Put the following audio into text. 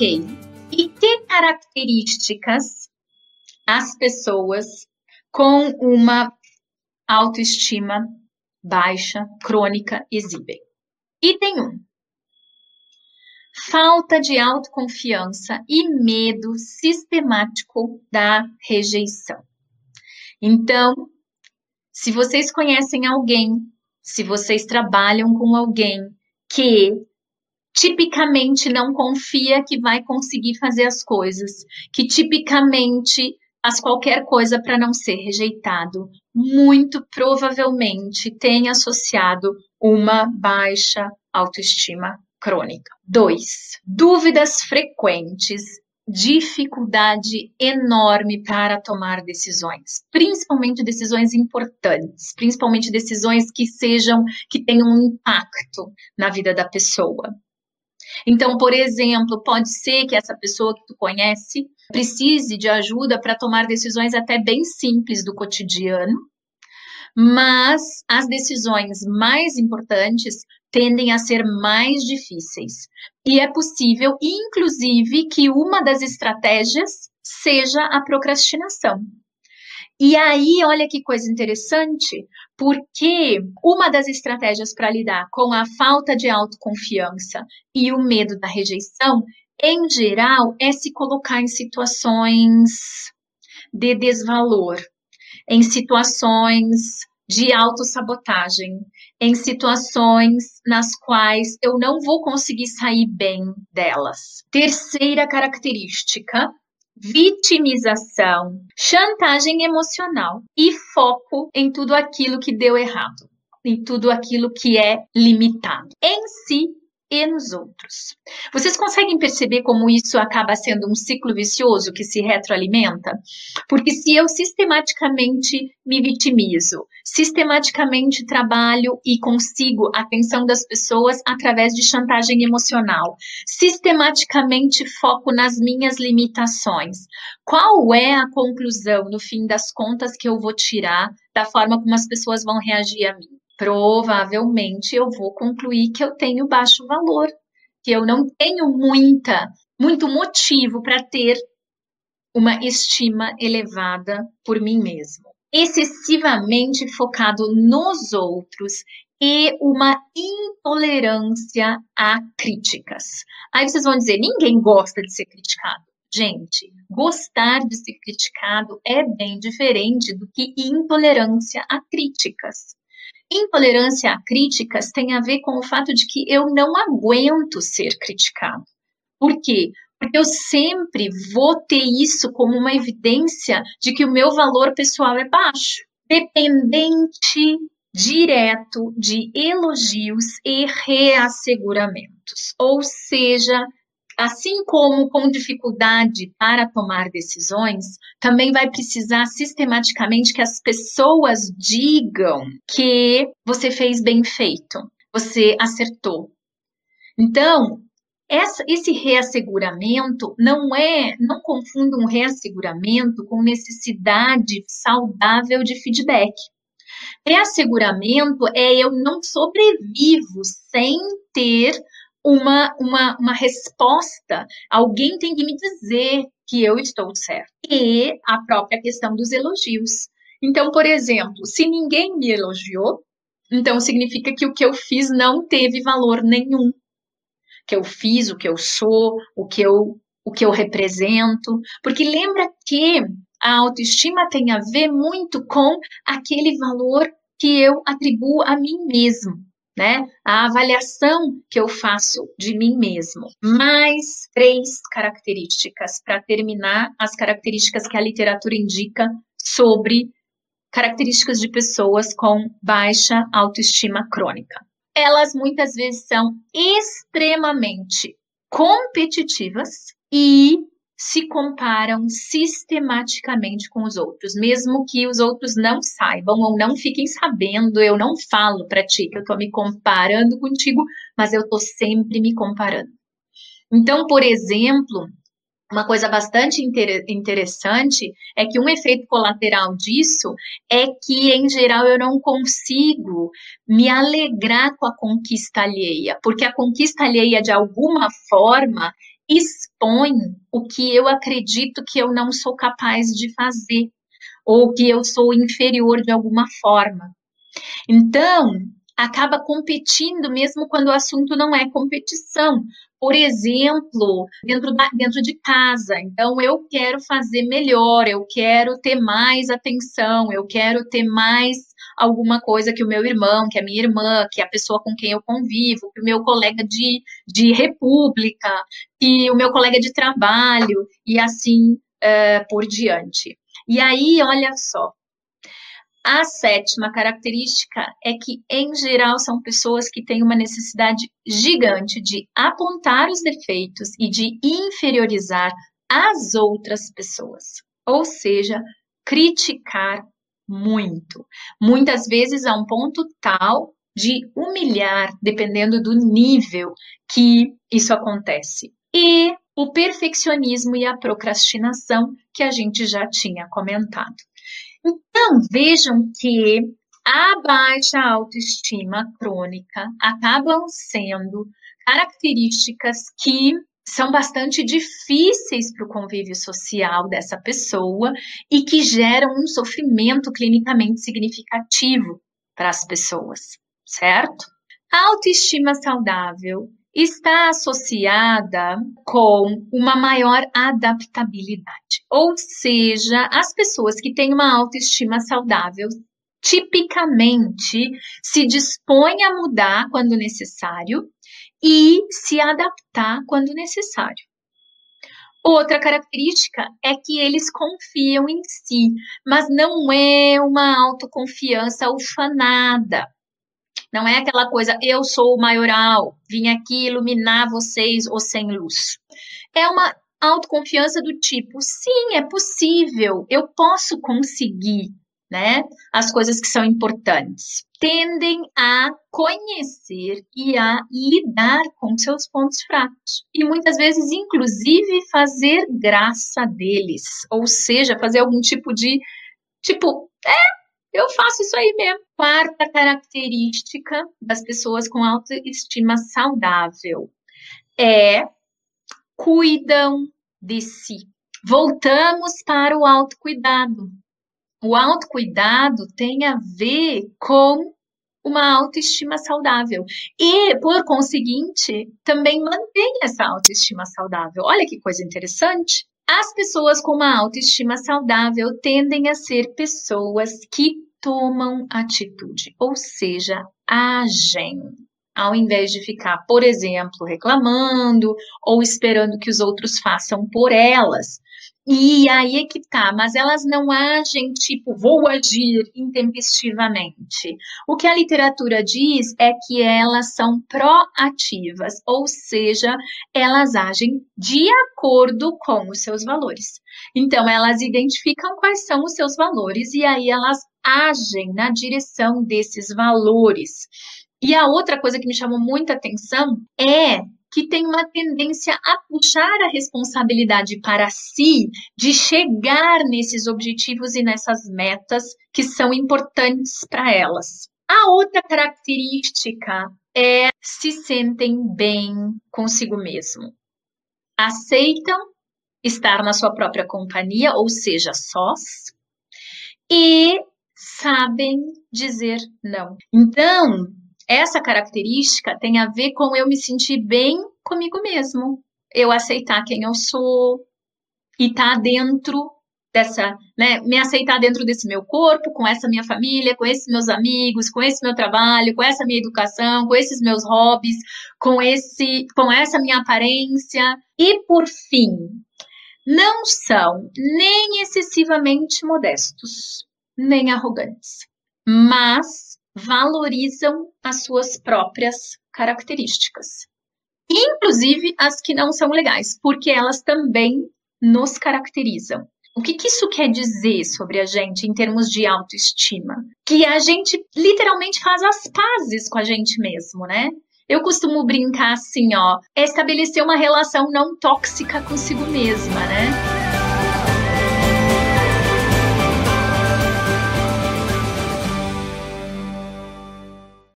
Ok. E que características as pessoas com uma autoestima baixa, crônica, exibem? Item 1. Falta de autoconfiança e medo sistemático da rejeição. Então, se vocês conhecem alguém, se vocês trabalham com alguém que tipicamente não confia que vai conseguir fazer as coisas, que tipicamente faz qualquer coisa para não ser rejeitado, muito provavelmente tem associado uma baixa autoestima crônica. 2. Dúvidas frequentes, dificuldade enorme para tomar decisões, principalmente decisões importantes, principalmente decisões que sejam que tenham um impacto na vida da pessoa. Então, por exemplo, pode ser que essa pessoa que tu conhece precise de ajuda para tomar decisões até bem simples do cotidiano, mas as decisões mais importantes tendem a ser mais difíceis. E é possível, inclusive, que uma das estratégias seja a procrastinação. E aí, olha que coisa interessante, porque uma das estratégias para lidar com a falta de autoconfiança e o medo da rejeição, em geral, é se colocar em situações de desvalor, em situações de autossabotagem, em situações nas quais eu não vou conseguir sair bem delas. Terceira característica vitimização, chantagem emocional e foco em tudo aquilo que deu errado, em tudo aquilo que é limitado. Em si, e nos outros. Vocês conseguem perceber como isso acaba sendo um ciclo vicioso que se retroalimenta? Porque se eu sistematicamente me vitimizo, sistematicamente trabalho e consigo a atenção das pessoas através de chantagem emocional, sistematicamente foco nas minhas limitações, qual é a conclusão, no fim das contas, que eu vou tirar da forma como as pessoas vão reagir a mim? Provavelmente eu vou concluir que eu tenho baixo valor, que eu não tenho muita, muito motivo para ter uma estima elevada por mim mesmo. Excessivamente focado nos outros e uma intolerância a críticas. Aí vocês vão dizer: ninguém gosta de ser criticado. Gente, gostar de ser criticado é bem diferente do que intolerância a críticas. Intolerância a críticas tem a ver com o fato de que eu não aguento ser criticado. Por quê? Porque eu sempre vou ter isso como uma evidência de que o meu valor pessoal é baixo, dependente direto de elogios e reasseguramentos. Ou seja, assim como com dificuldade para tomar decisões, também vai precisar sistematicamente que as pessoas digam que você fez bem feito, você acertou. Então, essa, esse reasseguramento não é, não confunda um reasseguramento com necessidade saudável de feedback. Reasseguramento é eu não sobrevivo sem ter uma, uma, uma resposta, alguém tem que me dizer que eu estou certo. E a própria questão dos elogios. Então, por exemplo, se ninguém me elogiou, então significa que o que eu fiz não teve valor nenhum. Que eu fiz, o que eu sou, o que eu, o que eu represento. Porque lembra que a autoestima tem a ver muito com aquele valor que eu atribuo a mim mesmo né? A avaliação que eu faço de mim mesmo. Mais três características para terminar as características que a literatura indica sobre características de pessoas com baixa autoestima crônica. Elas muitas vezes são extremamente competitivas e se comparam sistematicamente com os outros, mesmo que os outros não saibam ou não fiquem sabendo. Eu não falo para ti que eu estou me comparando contigo, mas eu estou sempre me comparando. Então, por exemplo, uma coisa bastante inter interessante é que um efeito colateral disso é que, em geral, eu não consigo me alegrar com a conquista alheia, porque a conquista alheia, de alguma forma, expõe o que eu acredito que eu não sou capaz de fazer ou que eu sou inferior de alguma forma. Então, acaba competindo mesmo quando o assunto não é competição. Por exemplo, dentro, da, dentro de casa. Então, eu quero fazer melhor, eu quero ter mais atenção, eu quero ter mais alguma coisa que o meu irmão, que a minha irmã, que a pessoa com quem eu convivo, que o meu colega de, de república, que o meu colega de trabalho, e assim uh, por diante. E aí, olha só, a sétima característica é que, em geral, são pessoas que têm uma necessidade gigante de apontar os defeitos e de inferiorizar as outras pessoas, ou seja, criticar muito. Muitas vezes a um ponto tal de humilhar, dependendo do nível que isso acontece. E o perfeccionismo e a procrastinação, que a gente já tinha comentado. Então, vejam que a baixa autoestima crônica acabam sendo características que são bastante difíceis para o convívio social dessa pessoa e que geram um sofrimento clinicamente significativo para as pessoas, certo? A autoestima saudável está associada com uma maior adaptabilidade. Ou seja, as pessoas que têm uma autoestima saudável tipicamente se dispõem a mudar quando necessário e se adaptar quando necessário. Outra característica é que eles confiam em si, mas não é uma autoconfiança ufanada. Não é aquela coisa, eu sou o maioral, vim aqui iluminar vocês ou sem luz. É uma autoconfiança do tipo, sim, é possível, eu posso conseguir, né? As coisas que são importantes. Tendem a conhecer e a lidar com seus pontos fracos. E muitas vezes, inclusive, fazer graça deles. Ou seja, fazer algum tipo de. Tipo, é, eu faço isso aí mesmo. Quarta característica das pessoas com autoestima saudável é cuidam de si. Voltamos para o autocuidado. O autocuidado tem a ver com uma autoestima saudável. E, por conseguinte, também mantém essa autoestima saudável. Olha que coisa interessante. As pessoas com uma autoestima saudável tendem a ser pessoas que tomam atitude, ou seja, agem, ao invés de ficar, por exemplo, reclamando ou esperando que os outros façam por elas. E aí é que tá, mas elas não agem tipo, vou agir intempestivamente. O que a literatura diz é que elas são proativas, ou seja, elas agem de acordo com os seus valores. Então, elas identificam quais são os seus valores e aí elas agem na direção desses valores. E a outra coisa que me chamou muita atenção é que tem uma tendência a puxar a responsabilidade para si de chegar nesses objetivos e nessas metas que são importantes para elas. A outra característica é se sentem bem consigo mesmo. Aceitam estar na sua própria companhia, ou seja, sós, e sabem dizer não. Então, essa característica tem a ver com eu me sentir bem comigo mesmo, eu aceitar quem eu sou e estar tá dentro dessa, né, me aceitar dentro desse meu corpo, com essa minha família, com esses meus amigos, com esse meu trabalho, com essa minha educação, com esses meus hobbies, com esse, com essa minha aparência. E por fim, não são nem excessivamente modestos, nem arrogantes, mas valorizam as suas próprias características, inclusive as que não são legais, porque elas também nos caracterizam. O que, que, isso quer dizer sobre a gente em termos de autoestima? Que a gente literalmente faz as pazes com a gente mesmo, né? Eu costumo brincar assim, ó, é estabelecer uma relação não tóxica consigo mesma, né?